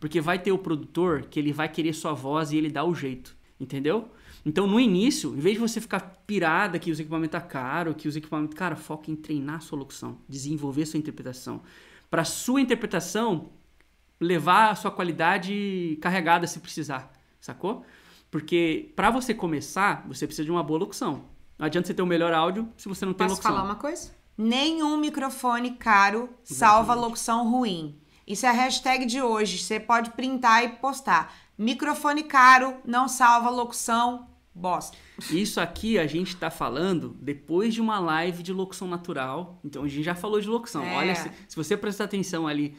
Porque vai ter o produtor que ele vai querer sua voz e ele dá o jeito, entendeu? Então, no início, em vez de você ficar pirada que os equipamentos tá caro, que os equipamentos, cara, foca em treinar a sua locução, desenvolver a sua interpretação. Para sua interpretação levar a sua qualidade carregada se precisar, sacou? Porque para você começar, você precisa de uma boa locução. Não adianta você ter o melhor áudio se você não tem Posso locução. falar uma coisa? Nenhum microfone caro salva locução ruim. Isso é a hashtag de hoje. Você pode printar e postar. Microfone caro não salva locução bosta. Isso aqui a gente tá falando depois de uma live de locução natural. Então a gente já falou de locução. É. Olha, se, se você prestar atenção ali,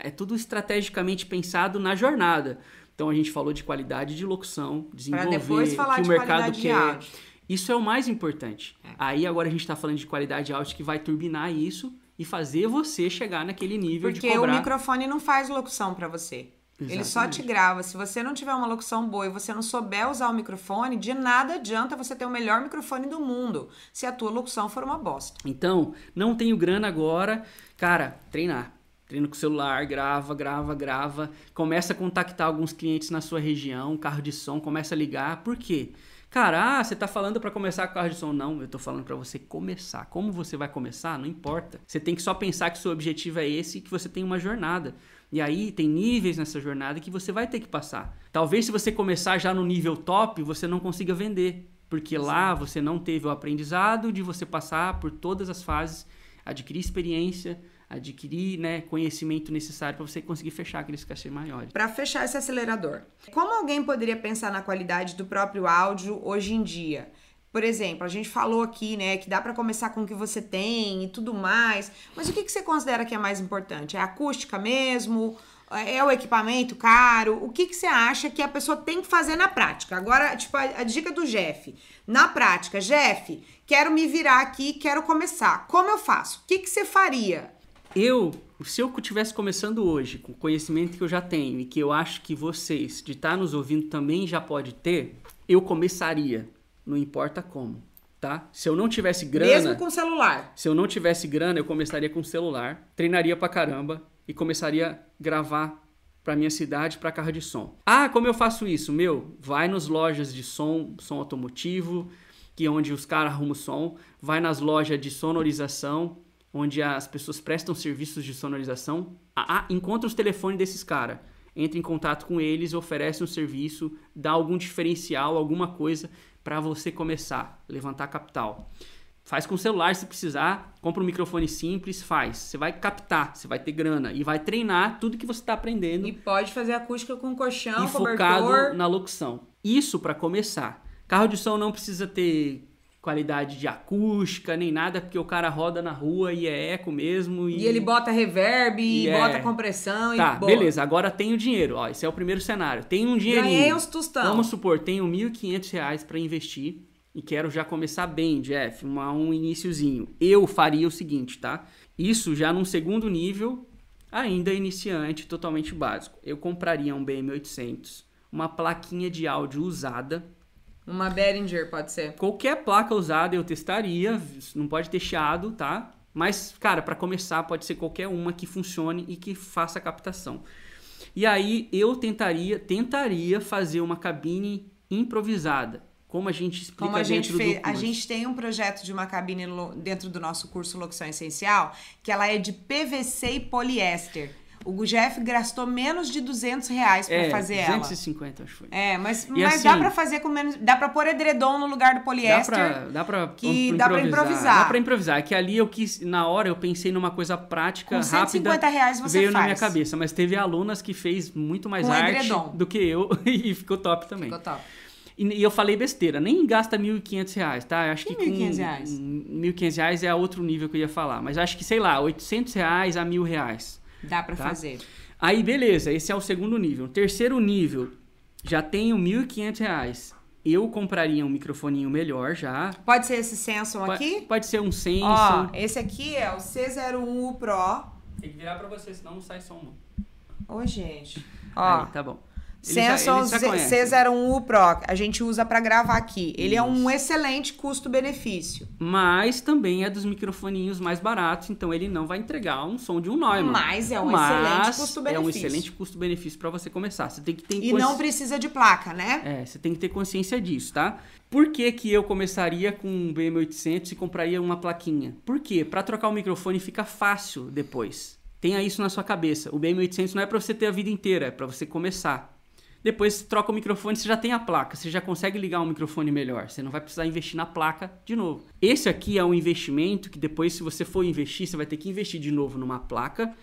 é tudo estrategicamente pensado na jornada. Então a gente falou de qualidade de locução, Para desenvolver depois falar que de o mercado quer. áudio. Isso é o mais importante. É. Aí agora a gente tá falando de qualidade de áudio que vai turbinar isso e fazer você chegar naquele nível de Porque o cobrar. microfone não faz locução pra você. Ele só te Exatamente. grava. Se você não tiver uma locução boa e você não souber usar o microfone, de nada adianta você ter o melhor microfone do mundo se a tua locução for uma bosta. Então, não tenho grana agora. Cara, treinar. Treina com o celular, grava, grava, grava. Começa a contactar alguns clientes na sua região, carro de som, começa a ligar. Por quê? Cara, ah, você tá falando para começar com carro de som. Não, eu tô falando para você começar. Como você vai começar, não importa. Você tem que só pensar que seu objetivo é esse e que você tem uma jornada. E aí tem níveis nessa jornada que você vai ter que passar. Talvez se você começar já no nível top, você não consiga vender. Porque lá você não teve o aprendizado de você passar por todas as fases, adquirir experiência, adquirir né, conhecimento necessário para você conseguir fechar aqueles cachê maiores. Para fechar esse acelerador, como alguém poderia pensar na qualidade do próprio áudio hoje em dia? Por exemplo, a gente falou aqui, né, que dá para começar com o que você tem e tudo mais, mas o que, que você considera que é mais importante? É a acústica mesmo? É o equipamento caro? O que, que você acha que a pessoa tem que fazer na prática? Agora, tipo, a, a dica do Jeff. Na prática, Jeff, quero me virar aqui, quero começar. Como eu faço? O que, que você faria? Eu, se eu estivesse começando hoje, com o conhecimento que eu já tenho e que eu acho que vocês, de estar nos ouvindo, também já pode ter, eu começaria, não importa como, tá? Se eu não tivesse grana... Mesmo com celular. Se eu não tivesse grana, eu começaria com celular, treinaria pra caramba e começaria a gravar pra minha cidade, pra carro de som. Ah, como eu faço isso? Meu, vai nos lojas de som, som automotivo, que é onde os caras arrumam som, vai nas lojas de sonorização, onde as pessoas prestam serviços de sonorização, ah, ah, encontra os telefones desses caras, entra em contato com eles, oferece um serviço, dá algum diferencial, alguma coisa para você começar, levantar capital. Faz com o celular se precisar, compra um microfone simples, faz. Você vai captar, você vai ter grana e vai treinar tudo que você está aprendendo. E pode fazer acústica com colchão, e cobertor. focado na locução. Isso para começar. Carro de som não precisa ter qualidade de acústica nem nada, porque o cara roda na rua e é eco mesmo. E, E ele bota reverb, e, E é- bota compressão Tá, e boa. beleza, agora tenho dinheiro. Ó, esse é o primeiro cenário. Tenho um dinheirinho. Ganhei uns tostão. Vamos supor, tenho 1.500 reais para investir e quero já começar bem, Jeff, uma, um iniciozinho. Eu faria o seguinte, tá? Isso já num segundo nível, ainda iniciante, totalmente básico. Eu compraria um BM800, uma plaquinha de áudio usada. Uma Behringer, pode ser. Qualquer placa usada eu testaria, não pode ter chiado, tá? Mas, cara, para começar, pode ser qualquer uma que funcione e que faça a captação. E aí eu tentaria, tentaria fazer uma cabine improvisada, como a gente explica Como a gente dentro fez, do a gente tem um projeto de uma cabine dentro do nosso curso Locução Essencial, que ela é de PVC e poliéster. O Jeff gastou menos de 200 reais pra é, fazer 250, acho que foi. ela. É, mas, E mas assim- dá pra fazer com menos. Dá pra pôr edredom no lugar do Dá poliéster. pra, dá pra que dá pra improvisar. Dá pra improvisar. É que ali eu quis, na hora eu pensei numa coisa prática, Com 150 rápida. reais você veio na faz. minha cabeça, mas teve alunas que fez muito mais Com arte edredom. do que eu e ficou top também. Ficou top. E, eu falei besteira, nem gasta 1.500 reais, tá? Eu acho Que que, com 1.500 reais? 1.500 reais é outro nível que eu ia falar, mas acho que, sei lá, 800 reais a 1.000 reais. Dá pra Tá. fazer. Aí, beleza, esse é o segundo nível. Terceiro nível, já tenho 1.500 reais. Eu compraria um microfoninho melhor já. Pode ser esse Samsung aqui? Pode ser um Senso. Ó, esse aqui é o C01U Pro. Tem que virar pra você, senão não sai som. Ô, gente. Ó, Aí, tá bom. Samsung conhecem. C01U Pro, a gente usa pra gravar aqui. Ele é um excelente custo-benefício. Mas também é dos microfoninhos mais baratos, então ele não vai entregar um som de um Neumann. Mas é um Mas excelente É um custo-benefício. excelente custo-benefício pra você começar. Você tem que ter E consci- não precisa de placa, né? É, você tem que ter consciência disso, tá? Por que, que eu começaria com um BM800 e compraria uma plaquinha? Por quê? Pra trocar o microfone fica fácil depois. Tenha isso na sua cabeça. O BM800 não é pra você ter a vida inteira, é pra você começar. Depois você troca o microfone, você já tem a placa, você já consegue ligar um microfone melhor. Você não vai precisar investir na placa de novo. Esse aqui é um investimento que depois, se você for investir, você vai ter que investir de novo numa placa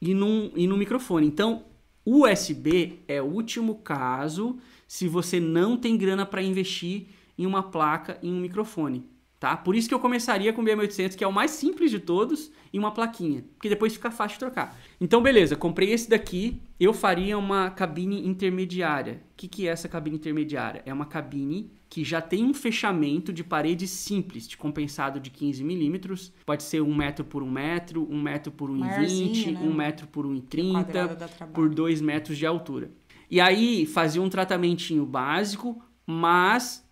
e num, e num microfone. Então, USB é o último caso se você não tem grana para investir em uma placa e um microfone. Tá? Por isso que eu começaria com o BM800, que é o mais simples de todos, e uma plaquinha, porque depois fica fácil de trocar. Então, beleza, comprei esse daqui, eu faria uma cabine intermediária. O que, que é essa cabine intermediária? É uma cabine que já tem um fechamento de parede simples, de compensado de 15 milímetros. Pode ser um metro por um metro, um metro por 1,20, Maiorzinho, né? um metro por Quadrado 1,30, dá trabalho. por 2 metros de altura. E aí fazia um tratamentinho básico, mas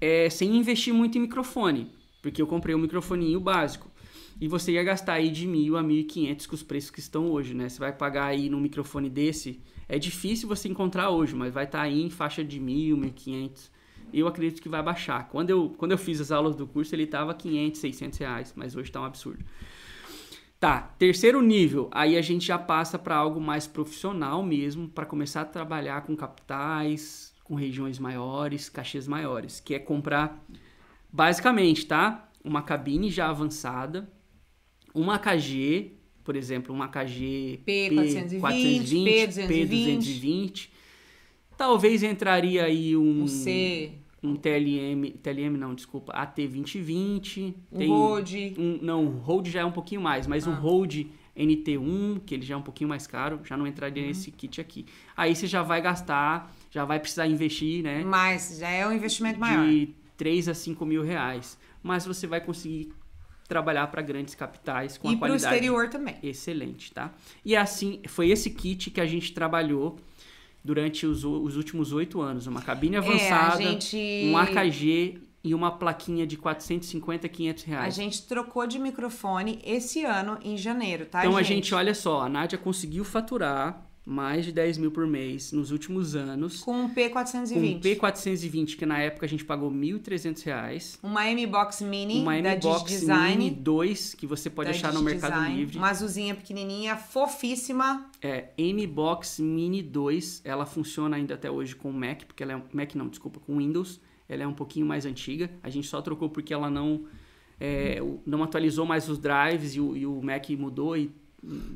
é, sem investir muito em microfone, porque eu comprei um microfoninho básico. E você ia gastar aí de mil a mil e quinhentos com os preços que estão hoje, né? Você vai pagar aí num microfone desse, é difícil você encontrar hoje, mas vai estar aí em faixa de mil, mil e quinhentos. Eu acredito que vai baixar. Quando eu, quando eu fiz as aulas do curso, ele tava 500, 600 reais, mas hoje tá um absurdo. Tá, terceiro nível, aí a gente já passa para algo mais profissional mesmo, para começar a trabalhar com capitais, com regiões maiores, cachês maiores, que é comprar basicamente, tá? Uma cabine já avançada, uma AKG, por exemplo, uma AKG P420, P420, P220. P220. Talvez entraria aí um O C, um TLM, TLM não, desculpa, AT2020, o tem Rode. um, não, o Rode já é um pouquinho mais, mas um Ah. Rode NT1, que ele já é um pouquinho mais caro, já não entraria Uhum. nesse kit aqui. Aí você já vai gastar, já vai precisar investir, né? Mas já é um investimento maior. De 3 a 5 mil reais. Mas você vai conseguir trabalhar para grandes capitais com e a qualidade exterior também. excelente, tá? E assim, foi esse kit que a gente trabalhou durante os, o- os últimos oito anos. Uma cabine avançada, é, a gente... um AKG e uma plaquinha de 450, 500 A reais. gente trocou de microfone esse ano, em janeiro, tá, então a gente, olha só, a Nádia conseguiu faturar mais de 10 mil por mês nos últimos anos. Com um Com P420. um P420, que na época a gente pagou 1.300 reais. Uma M-Box Mini Uma da M-Box Digidesign. Mini 2, que você pode achar no Mercado Digidesign. Livre. Uma azulzinha pequenininha, fofíssima. É, M-Box Mini 2, ela funciona ainda até hoje com Mac, porque ela é Mac não, desculpa, com Windows. Ela é um pouquinho mais antiga. A gente só trocou porque ela não é, não atualizou mais os drives e o, e o Mac mudou e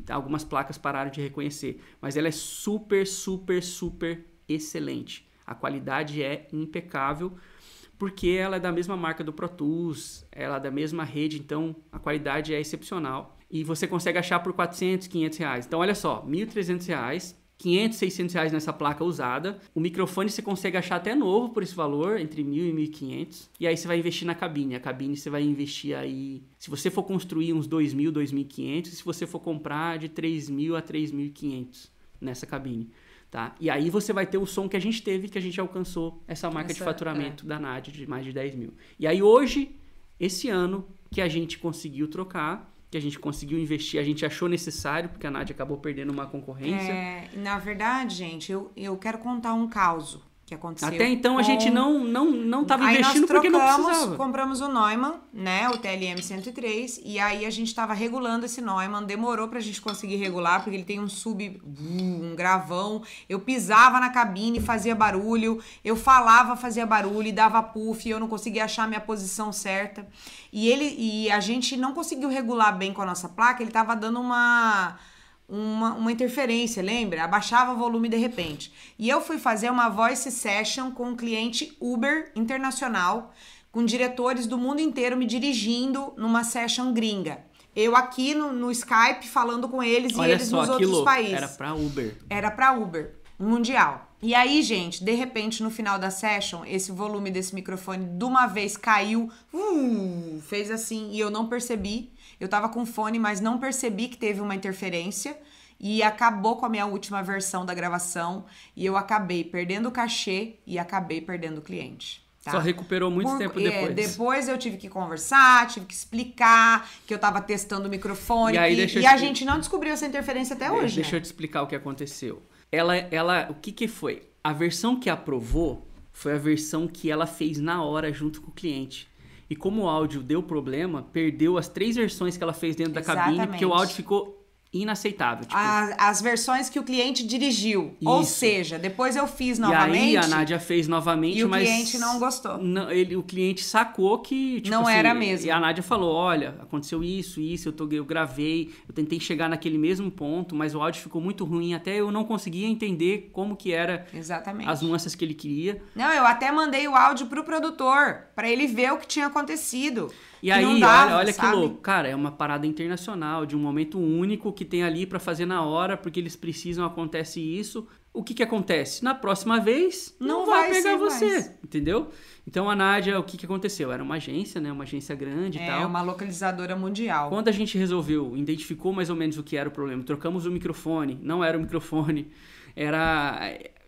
algumas placas pararam de reconhecer. Mas ela é super, super, super excelente. A qualidade é impecável porque ela é da mesma marca do Pro Tools, ela é da mesma rede, então a qualidade é excepcional. E você consegue achar por 400, 500 reais. Então olha só, 1.300 reais, 500, 600 reais nessa placa usada. O microfone você consegue achar até novo por esse valor, entre 1.000 e 1.500. E aí você vai investir na cabine. A cabine você vai investir aí, se você for construir uns 2.000, 2.500, se você for comprar de 3.000 a 3.500 nessa cabine. Tá? E aí você vai ter o som que a gente teve, que a gente alcançou essa marca de Essa- faturamento da NAD de mais de 10 mil. E aí hoje, esse ano, que a gente conseguiu trocar, que a gente conseguiu investir, a gente achou necessário, porque a NAD acabou perdendo uma concorrência. É, na verdade, gente, eu, eu quero contar um caso que aconteceu. Até então a com- gente não não não estava investindo porque não precisava. compramos o Neumann, né, o TLM 103, e aí a gente estava regulando esse Neumann, demorou pra gente conseguir regular, porque ele tem um sub, um gravão, eu pisava na cabine, fazia barulho, eu falava, fazia barulho, e dava puff, e eu não conseguia achar a minha posição certa, e ele, e a gente não conseguiu regular bem com a nossa placa, ele tava dando uma uma, uma interferência, lembra? Abaixava o volume de repente. E eu fui fazer uma voice session com um cliente Uber internacional, com diretores do mundo inteiro me dirigindo numa session gringa. Eu aqui no, no Skype falando com eles e Olha eles só nos outros louco, países. era pra Uber. Era pra Uber, mundial. E aí, gente, de repente, no final da session, esse volume desse microfone de uma vez caiu, uh, fez assim, e eu não percebi. Eu tava com fone, mas não percebi que teve uma interferência. E acabou com a minha última versão da gravação. E eu acabei perdendo o cachê e acabei perdendo o cliente. tá? Só recuperou muito Por- tempo é, depois. depois eu tive que conversar, tive que explicar que eu tava testando o microfone. E aí, eu e a te- gente não descobriu essa interferência até É, hoje. Deixa né? eu te explicar o que aconteceu. Ela, ela, o que que foi? A versão que aprovou foi a versão que ela fez na hora junto com o cliente. E como o áudio deu problema, perdeu as três versões que ela fez dentro da cabine, porque o áudio ficou inaceitável. Tipo, As, as versões que o cliente dirigiu. Ou Isso. seja, depois eu fiz e novamente. aí a Nádia fez novamente, e o mas cliente não gostou. não- ele, o cliente sacou que tipo Não assim, era mesmo. E a Nádia falou: olha, aconteceu isso, isso, eu, tô, eu gravei, eu tentei chegar naquele mesmo ponto, mas o áudio ficou muito ruim, até eu não conseguia entender como que era Exatamente. as nuances que ele queria. Não, eu até mandei o áudio pro produtor, pra ele ver o que tinha acontecido. E aí, dava, olha, olha que louco. Cara, é uma parada internacional, de um momento único que tem ali pra fazer na hora, porque eles precisam, acontece isso. O que que acontece? Na próxima vez, não, Não vai, vai pegar você, mais. entendeu? Então a Nádia, o que que aconteceu? Era uma agência, né? Uma agência grande e É tal. uma localizadora mundial. Quando a gente resolveu, identificou mais ou menos o que era o problema, trocamos o microfone, não era o microfone, era.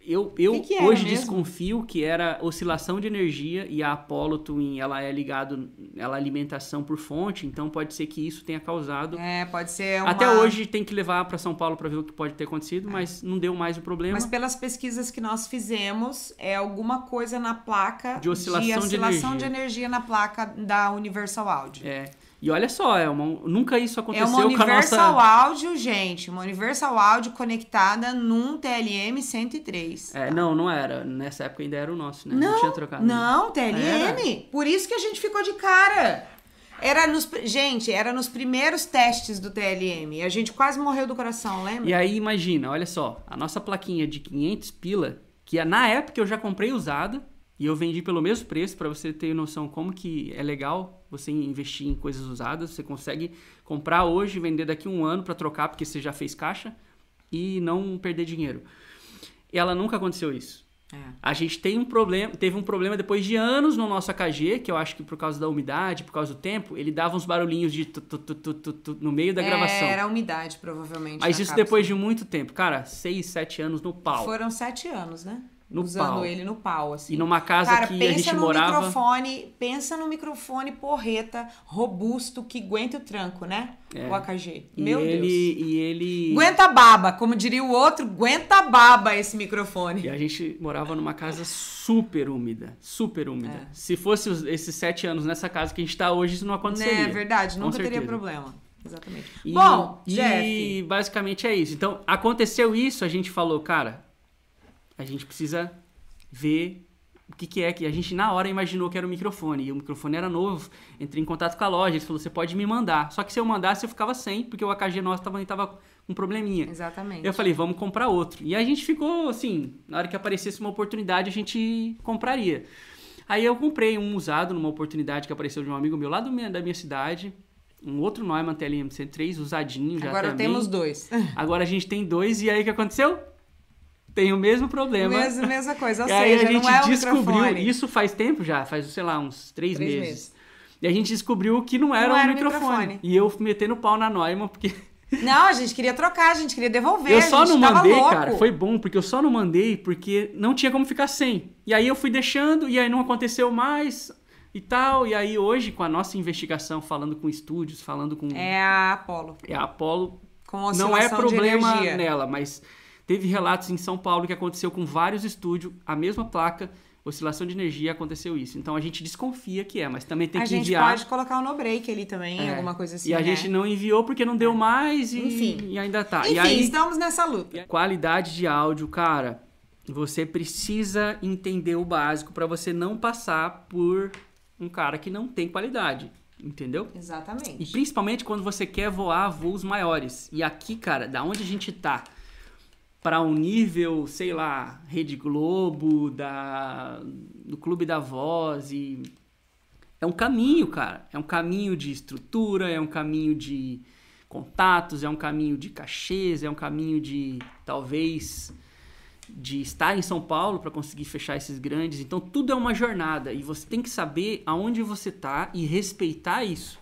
Eu, eu Que que hoje mesmo? desconfio que era oscilação de energia e a Apollo Twin ela é ligado, ela é alimentação por fonte, então pode ser que isso tenha causado. É, pode ser uma... Até hoje tem que levar para São Paulo para ver o que pode ter acontecido, mas não deu mais o problema. Mas pelas pesquisas que nós fizemos, é alguma coisa na placa De oscilação de oscilação de energia. energia na placa da Universal Audio. É. E olha só, é uma, nunca isso É aconteceu uma com a Universal nossa. Audio, gente. Uma Universal Audio conectada num TLM 103. É, não, não era. Nessa época ainda era o nosso, né? Não, tinha trocado. Não, TLM. Por isso que a gente ficou de cara. Era nos, gente, era nos primeiros testes do TLM. E a gente quase morreu do coração, lembra? E aí, imagina, olha só, a nossa plaquinha de 500 pila, que na época eu já comprei usada e eu vendi pelo mesmo preço, para você ter noção como que é legal você investir em coisas usadas. Você consegue comprar hoje vender daqui a um ano para trocar, porque você já fez caixa e não perder dinheiro. E ela nunca aconteceu isso. É. A gente tem um problema, teve um problema depois de anos no nosso AKG, que eu acho que por causa da umidade, por causa do tempo, ele dava uns barulhinhos de tu, tu, tu, no meio da gravação. É, Era a umidade, provavelmente. Mas isso cápsula. depois de muito tempo. Cara, 6, 7 anos no pau. Foram sete anos, né? No usando pau. ele no pau, assim. E numa casa Cara, que a pensa gente no morava. microfone, pensa no microfone porreta, robusto, que aguenta o tranco, né? É. O AKG. E Meu ele, Deus. E ele. Aguenta baba, como diria o outro, aguenta baba esse microfone. E a gente morava numa casa super úmida. Super úmida. É. Se fosse os- esses sete anos nessa casa que a gente tá hoje, isso não aconteceria. Né, é verdade, nunca teria problema. Exatamente. E, Bom, e Jeff, basicamente é isso. Então, aconteceu isso, a gente falou, cara, a gente precisa ver o que, que é que a gente na hora imaginou que era o microfone. E o microfone era novo. Entrei em contato com a loja, eles falou, você pode me mandar. Só que se eu mandasse, eu ficava sem, porque o AKG nosso tava, tava com um probleminha. exatamente. Eu falei, vamos comprar outro. E a gente ficou assim, na hora que aparecesse uma oportunidade, a gente compraria. Aí eu comprei um usado numa oportunidade que apareceu de um amigo meu lá do minha- da minha cidade. Um outro Neumann TLMC3, usadinho já Agora também. temos dois. Agora a gente tem dois e aí o que aconteceu? Tem o mesmo problema. Mesma, mesma coisa, ou e aí seja, a gente é descobriu, isso faz tempo já, faz, sei lá, uns três, Três meses. meses. E a gente descobriu que não era Não o era microfone. microfone. E eu metendo pau na Neumann, porque Não, a gente queria trocar, a gente queria devolver. eu só não mandei, cara. Foi bom, porque eu só não mandei porque não tinha como ficar sem. E aí eu fui deixando, e aí não aconteceu mais e tal. E aí hoje, com a nossa investigação, falando com estúdios, falando com É a Apollo. é a Apollo, Com não é problema nela, mas teve relatos em São Paulo que aconteceu com vários estúdios, a mesma placa, oscilação de energia, aconteceu isso. Então a gente desconfia que é, mas também tem a que gente enviar. pode colocar o no break ali também, É. alguma coisa assim. e a né? gente não enviou porque não deu mais e, Enfim. e ainda tá. Enfim, e aí, estamos nessa luta. Qualidade de áudio, cara. Você precisa entender o básico para você não passar por um cara que não tem qualidade, entendeu? E Exatamente. principalmente quando você quer voar voos maiores. E aqui, cara, da onde a gente tá para um nível, sei lá, Rede Globo, da do Clube da Voz e é um caminho, cara. É um caminho de estrutura, é um caminho de contatos, é um caminho de cachês, é um caminho de talvez de estar em São Paulo para conseguir fechar esses grandes. Então tudo é uma jornada e você tem que saber aonde você tá e respeitar isso.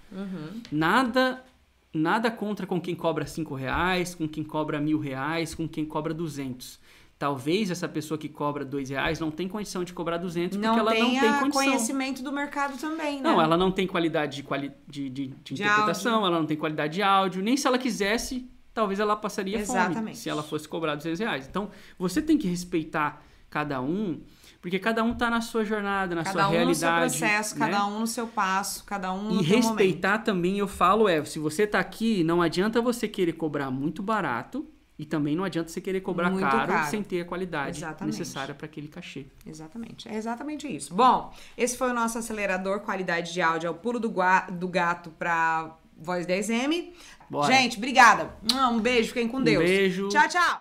Nada nada contra com quem cobra cinco reais, com quem cobra mil reais, com quem cobra duzentos. Talvez essa pessoa que cobra dois reais não tem condição de cobrar duzentos porque ela não tem condição. conhecimento do mercado também, né? Não, ela não tem qualidade de, quali de, de, de interpretação, ela não tem qualidade de áudio, nem se ela quisesse, talvez ela passaria fome Exatamente. se ela fosse cobrar 200 reais. Então, você tem que respeitar cada um, porque cada um tá na sua jornada, na Cada sua um realidade. no seu processo, né? cada um no seu passo, cada um no E respeitar também, eu falo, é, se você tá aqui, não adianta você querer cobrar muito barato e também não adianta você querer cobrar caro, caro. sem ter a qualidade Exatamente. necessária para aquele cachê. Exatamente, é exatamente isso. Bom, esse foi o nosso acelerador, qualidade de áudio, é o pulo do, do gato pra voz 10M. Bora. Gente, obrigada. Um beijo, fiquem com Um Deus. beijo. Tchau, tchau.